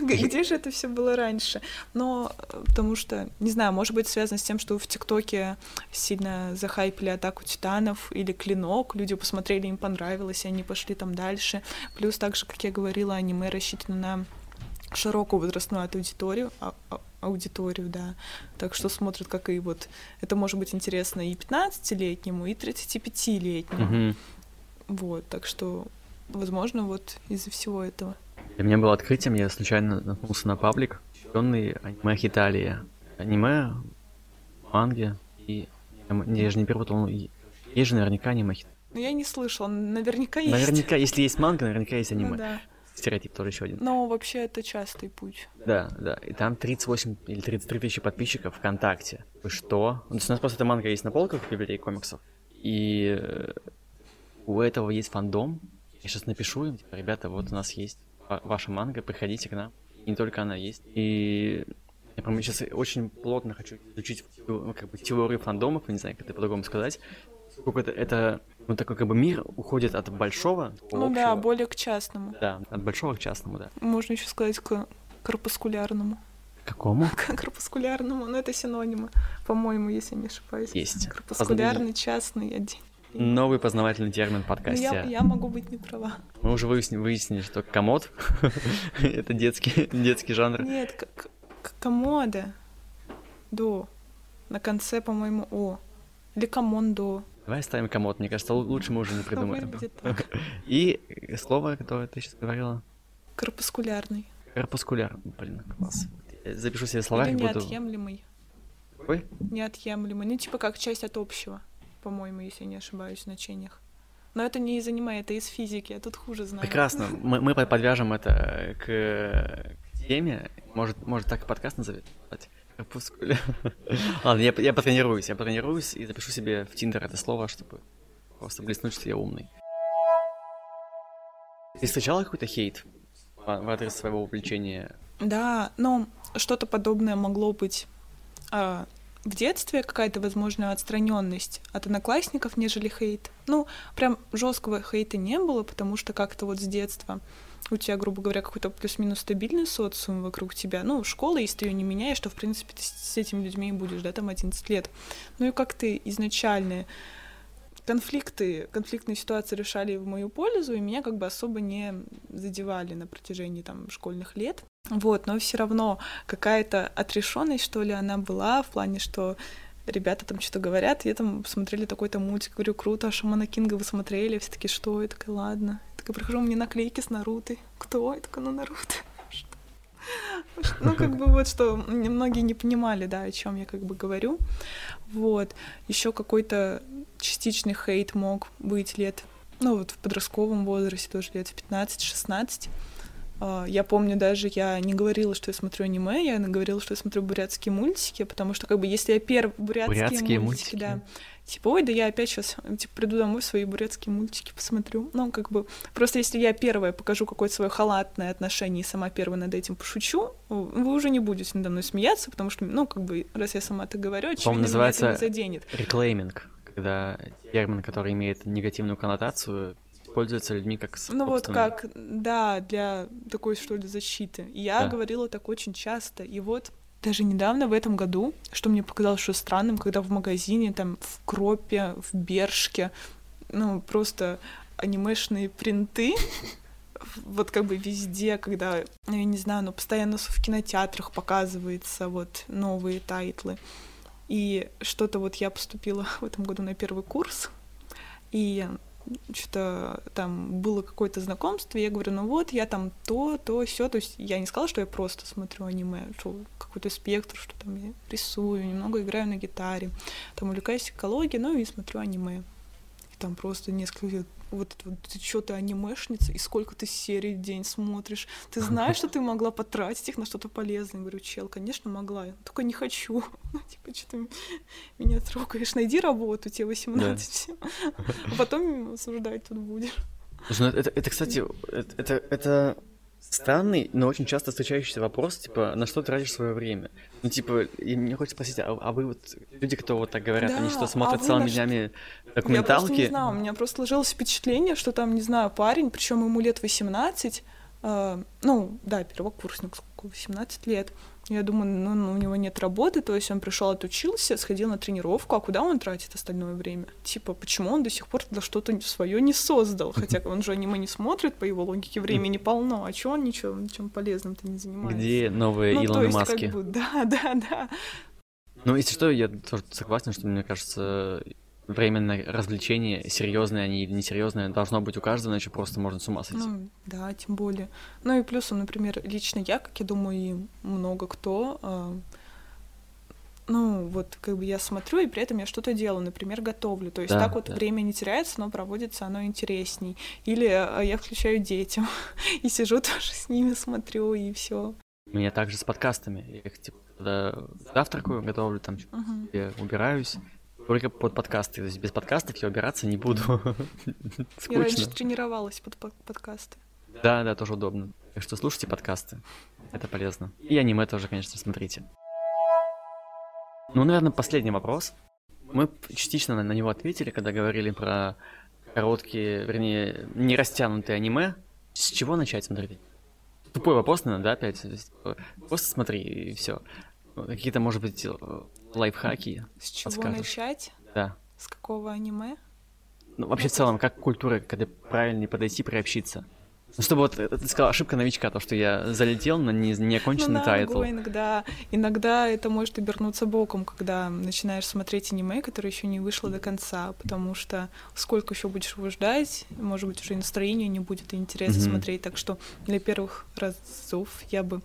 Где же это все было раньше? Но э, потому что, не знаю, может быть, связано с тем, что в ТикТоке сильно захайпили атаку титанов или клинок, люди посмотрели, им понравилось, и они пошли там дальше. Плюс также, как я говорила, аниме рассчитано на широкую возрастную аудиторию, а- а- аудиторию, да. Так что смотрят, как и вот это может быть интересно и 15-летнему, и 35-летнему. мгм. Вот, так что, возможно, вот из-за всего этого. Для меня было открытием, я случайно наткнулся на паблик, посвященный аниме Хиталия. Аниме, манги и... Я же не перепутал, ну, и- есть же наверняка аниме Хиталия. Но я не слышала, наверняка есть. Наверняка, если есть манга, наверняка есть Ну аниме. да. Стереотип тоже еще один. Но вообще это частый путь. Да, да. И там 38 или 33 тысячи подписчиков ВКонтакте. Вы что? Ну, то есть у нас просто эта манга есть на полках в библиотеке комиксов. И э, у этого есть фандом. Я сейчас напишу им, типа, ребята, вот у нас есть ваша манга, приходите к нам. И не только она есть. И я прям сейчас очень плотно хочу изучить ну, как бы, теорию фандомов, не знаю, как это по-другому сказать. Сколько это, это, ну, такой как бы мир уходит от большого, Ну да, общего. более к частному. Да, от большого к частному, да. Можно еще сказать к корпускулярному. Какому? (laughs) К корпускулярному, но это синонимы, по-моему, если не ошибаюсь. Есть. Корпускулярный, частный, один. Новый познавательный термин в Ну, подкасте. я, я могу быть не права. Мы уже выяснили, выяснили что комод это детский, детский жанр. Нет, к- к- к- комода. До. На конце, по-моему, О. Или комондо. Давай оставим комод, мне кажется, лу- лучше мы уже не Ну, придумаем. И слово, которое ты сейчас говорила, Корпускулярный. корпускуляр. Блин, класс. Я Запишу себе словарь, Или буду... неотъемлемый. Какой? Неотъемлемый. Ну, типа как часть от общего, по-моему, если я не ошибаюсь в значениях. Но это не из аниме, это из физики, я тут хуже знаю. Прекрасно. (laughs) Мы, мы под- подвяжем это к, к теме. Может, может так и подкаст назовет? (laughs) Ладно, я, я потренируюсь, я потренируюсь и запишу себе в Тиндер это слово, чтобы просто блеснуть, что я умный. Ты встречала какой-то хейт в в адрес своего увлечения? Да, но что-то подобное могло быть а, в детстве, какая-то, возможно, отстраненность от одноклассников, нежели хейт. Ну, прям жесткого хейта не было, потому что как-то вот с детства у тебя, грубо говоря, какой-то плюс-минус стабильный социум вокруг тебя. Ну, школа, если ты ее не меняешь, то, в принципе, ты с этими людьми и будешь, да, там 11 лет. Ну и как ты изначальные конфликты, конфликтные ситуации решали в мою пользу, и меня как бы особо не задевали на протяжении там школьных лет. Вот, но все равно какая-то отрешенность, что ли, она была в плане, что ребята там что-то говорят, я там смотрели такой-то мультик, говорю, круто, а Шамана Кинга вы смотрели? Все таки что? Я такая, ладно. Я такая, прихожу, мне наклейки с Наруто. Кто? Я такая, ну, Наруто. (laughs) Ну, как бы вот что многие не понимали, да, о чем я как бы говорю. Вот. Еще какой-то частичный хейт мог быть лет, ну, вот в подростковом возрасте, тоже лет в 15-16. А, я помню даже, я не говорила, что я смотрю аниме, я говорила, что я смотрю бурятские мультики, потому что, как бы, если я первые бурятские, бурятские мультики, мультики, да, типа, ой, да я опять сейчас, типа, приду домой, свои бурятские мультики посмотрю. Ну, как бы, просто если я первая покажу какое-то свое халатное отношение и сама первая над этим пошучу, вы уже не будете надо мной смеяться, потому что, ну, как бы, раз я сама это говорю, очевидно, называется меня это не заденет. Reclaiming, когда термин, который имеет негативную коннотацию, используется людьми как Ну вот как, да, для такой, что ли, защиты. И я да. говорила так очень часто. И вот даже недавно, в этом году, что мне показалось что странным, когда в магазине, там, в Cropp е, в Бершке, ну, просто анимешные принты, (laughs) вот как бы везде, когда, ну, я не знаю, но постоянно в кинотеатрах показывается вот новые title ы. И что-то вот я поступила (laughs) в этом году на первый курс, и что-то там было какое-то знакомство, я говорю, ну вот, я там то, то, все, то есть я не сказала, что я просто смотрю аниме, что какой-то спектр, что там я рисую, немного играю на гитаре, там увлекаюсь экологией, ну и смотрю аниме. Там просто несколько вот это вот, ты что, ты анимешница, и сколько ты серий в день смотришь? Ты знаешь, что ты могла потратить их на что-то полезное? Я говорю, чел, конечно, могла, только не хочу. (laughs) Ну, типа, что ты меня трогаешь? Найди работу, тебе 18. Да. (laughs) А потом осуждать тут будешь. Ну, это, это, кстати, это, это странный, но очень часто встречающийся вопрос, типа, на что тратишь свое время? Ну, типа, и мне хочется спросить, а, а вы вот, люди, кто вот так говорят, да, они что, смотрят а целыми днями документалки? Я просто не знаю, у меня просто сложилось впечатление, что там, не знаю, парень, причем ему лет 18, э, ну, да, первокурсник, сколько, 18 лет, я думаю, ну, ну, у него нет работы, то есть он пришел, отучился, сходил на тренировку, а куда он тратит остальное время? Типа, почему он до сих пор тогда что-то свое не создал? (laughs) Хотя он же аниме не смотрит, по его логике времени полно, а чего он ничего, ничем полезным-то не занимается? Где новые ну, Илоны Маски? Как бы, (laughs) да, да, да. Ну, если что, я тоже согласен, что, мне кажется, временное развлечение, серьезное они или несерьезное, должно быть у каждого, иначе просто можно с ума сойти. Ну, да, тем более. Ну и плюсом, например, лично я, как я думаю, и много кто, э, ну, вот как бы я смотрю, и при этом я что-то делаю, например, готовлю. То есть да, так вот да. время не теряется, но проводится оно интересней. Или э, я включаю детям (laughs) и сижу тоже с ними смотрю, и все. У меня также с подкастами. Я их типа завтракаю, готовлю, там uh-huh. убираюсь, только под подкасты. То есть без подкастов я убираться не буду. (laughs) Я раньше тренировалась под подкасты. Да, да, тоже удобно. Так что слушайте подкасты. Это полезно. И аниме тоже, конечно, смотрите. Ну, наверное, последний вопрос. Мы частично на, него ответили, когда говорили про короткие, вернее, не растянутые аниме. С чего начать смотреть? Тупой вопрос, наверное, да, опять? Просто смотри, и все. Какие-то, может быть, лайфхаки. С чего подскажешь? начать? Да. С какого аниме? Ну, вообще в целом, как культура, когда правильно подойти, приобщиться. Ну, чтобы вот, ты сказал, ошибка новичка, то, что я залетел на не, неоконченный ну, тайтл. иногда, иногда это может обернуться боком, когда начинаешь смотреть аниме, которое еще не вышло до конца, потому что сколько еще будешь его ждать, может быть, уже и настроение не будет, и интересно mm-hmm. смотреть. Так что для первых разов я бы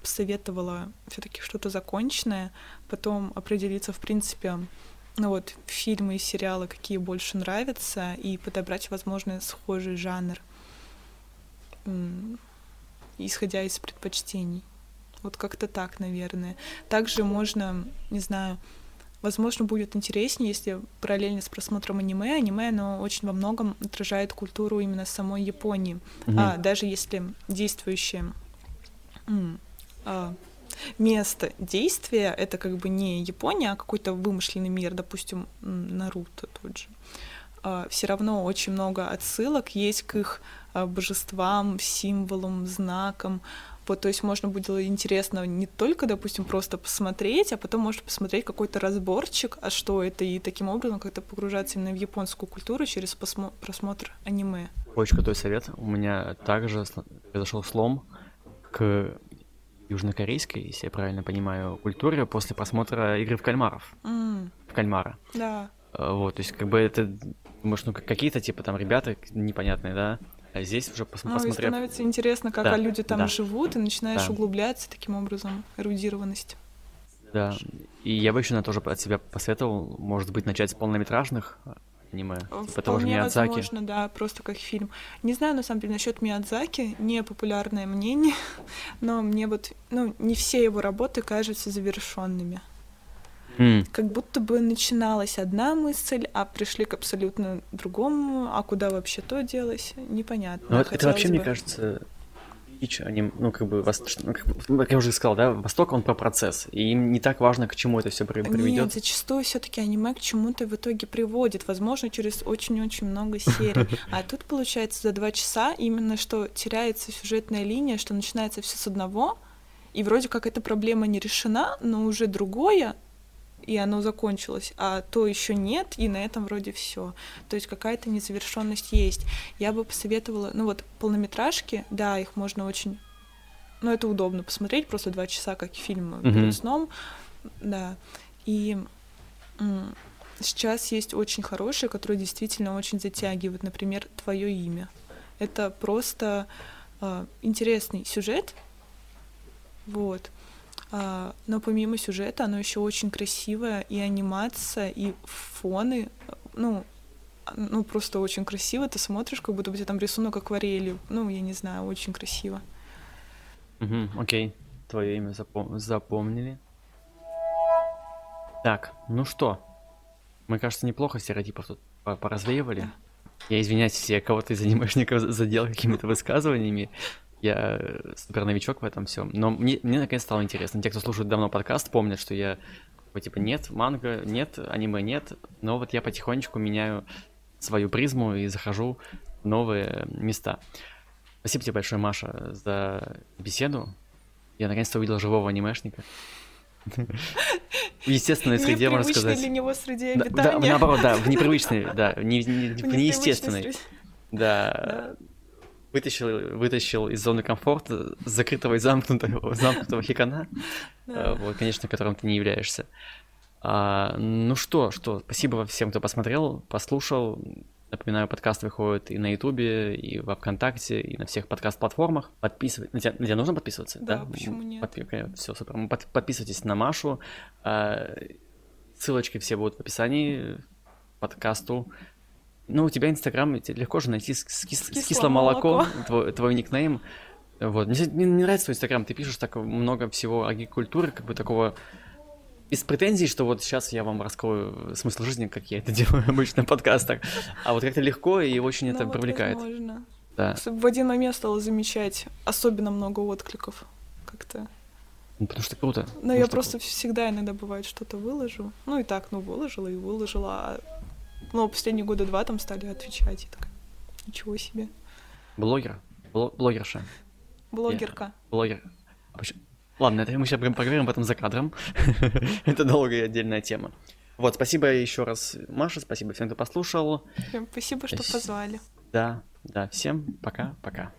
посоветовала все-таки что-то законченное, потом определиться, в принципе, ну вот, фильмы и сериалы, какие больше нравятся, и подобрать, возможно, схожий жанр, исходя из предпочтений. Вот как-то так, наверное. Также можно, не знаю, возможно, будет интереснее, если параллельно с просмотром аниме, аниме, оно очень во многом отражает культуру именно самой Японии. Mm-hmm. А, даже если действующие а, место действия это как бы не Япония, а какой-то вымышленный мир, допустим, Наруто тот же. А, все равно очень много отсылок есть к их а, божествам, символам, знакам. Вот, то есть можно будет интересно не только, допустим, просто посмотреть, а потом может посмотреть какой-то разборчик, а что это, и таким образом как-то погружаться именно в японскую культуру через просмотр аниме. Очень крутой совет. У меня также произошел слом к южнокорейской, если я правильно понимаю, культуре после просмотра «Игры в кальмаров». Mm. в кальмара. Да. Э, Вот, то есть, как бы это, может, ну, какие-то, типа, там, ребята непонятные, да, а здесь уже пос- Ну, посмотрев... становится интересно, как Да, люди там да. живут, и начинаешь Да. углубляться таким образом, эрудированность. Да, и я бы еще на тоже от себя посоветовал, может быть, начать с полнометражных аниме, типа того же Вполне Миядзаки. возможно, да, просто как фильм. Не знаю, на самом деле, насчет Миядзаки, не популярное мнение, (laughs) но мне вот, ну, не все его работы кажутся завершенными. М, Как будто бы начиналась одна мысль, а пришли к абсолютно другому, а куда вообще то делось, непонятно. Ну, это, вообще, Хотелось мне бы. кажется, ич, они, ну, как бы, вос- ну, как, я уже сказал, да, Восток, он про процесс, и им не так важно, к чему это все Нет, приведет. зачастую все-таки аниме к чему-то в итоге приводит, возможно, через очень-очень много серий. (laughs) А тут, получается, за два часа именно что теряется сюжетная линия, что начинается все с одного, и вроде как эта проблема не решена, но уже другое, и оно закончилось, а то еще нет, и на этом вроде все. То есть какая-то незавершенность есть. Я бы посоветовала, ну вот полнометражки, да, их можно очень, ну это удобно посмотреть, просто два часа, как фильм Мгм. перед сном, да. И сейчас есть очень хорошие, которые действительно очень затягивают, например, твое имя. Это просто а, интересный сюжет, вот. А, но помимо сюжета, оно еще очень красивое, и анимация, и фоны, ну, ну просто очень красиво. Ты смотришь, как будто бы тебе там рисунок акварелью. Ну, я не знаю, очень красиво. Мгм, окей, твое имя запом- запомнили. Так, ну что, мы, кажется, неплохо стереотипов тут по- поразвеивали. Да. Я извиняюсь, если я кого-то из анимешников задел какими-то высказываниями. Я э, супер новичок в этом всем. Но мне, мне наконец стало интересно. Те, кто слушает давно подкаст, помнят, что я такой, типа, нет, манга, нет, аниме нет. Но вот я потихонечку меняю свою призму и захожу в новые места. Спасибо тебе большое, Маша, за беседу. Я наконец-то увидел живого анимешника. В (laughs) естественной среде, можно сказать. для него среде обитания. да, наоборот, да, в непривычной, (laughs) да, в, неестественной. Да. Вытащил, вытащил из зоны комфорта закрытого и замкнутого, (laughs) замкнутого хикана, э, Да. вот, конечно, которым ты не являешься. А, ну что, что, спасибо всем, кто посмотрел, послушал. Напоминаю, подкаст выходит и на Ютубе, и во Вконтакте, и на всех подкаст-платформах. Подписывайтесь. На тебя, на тебя нужно подписываться? Да, почему нет? Все, супер. Ну, под- подписывайтесь на Машу. А, Ссылочки все будут в описании подкасту. Ну, у тебя Инстаграм, легко же найти с, с кис- с Кисло кисло молоко, молоко. (laughs) твой, твой никнейм. Вот. Мне, мне не нравится твой Инстаграм, ты пишешь так много всего о гик-культуре, как бы такого без претензий, что вот сейчас я вам раскрою смысл жизни, как я это (laughs) делаю обычно в подкастах. А вот как-то легко и очень это Ну, вот привлекает. возможно. Да. В один момент стала замечать особенно много откликов. Как-то. Ну, потому что круто. Но Потому я просто всегда иногда бывает что-то выложу. Ну и так, ну выложила и выложила. А... Ну, последние года два там стали отвечать. И так, ничего себе. Блогер. Бло- блогерша. Блогерка. Блогер. А почему- Ладно, это мы сейчас поговорим об этом за кадром. (laughs) это долгая отдельная тема. Вот, спасибо еще раз, Маша, спасибо всем, кто послушал. Прям спасибо, что позвали. Да, да, всем пока-пока.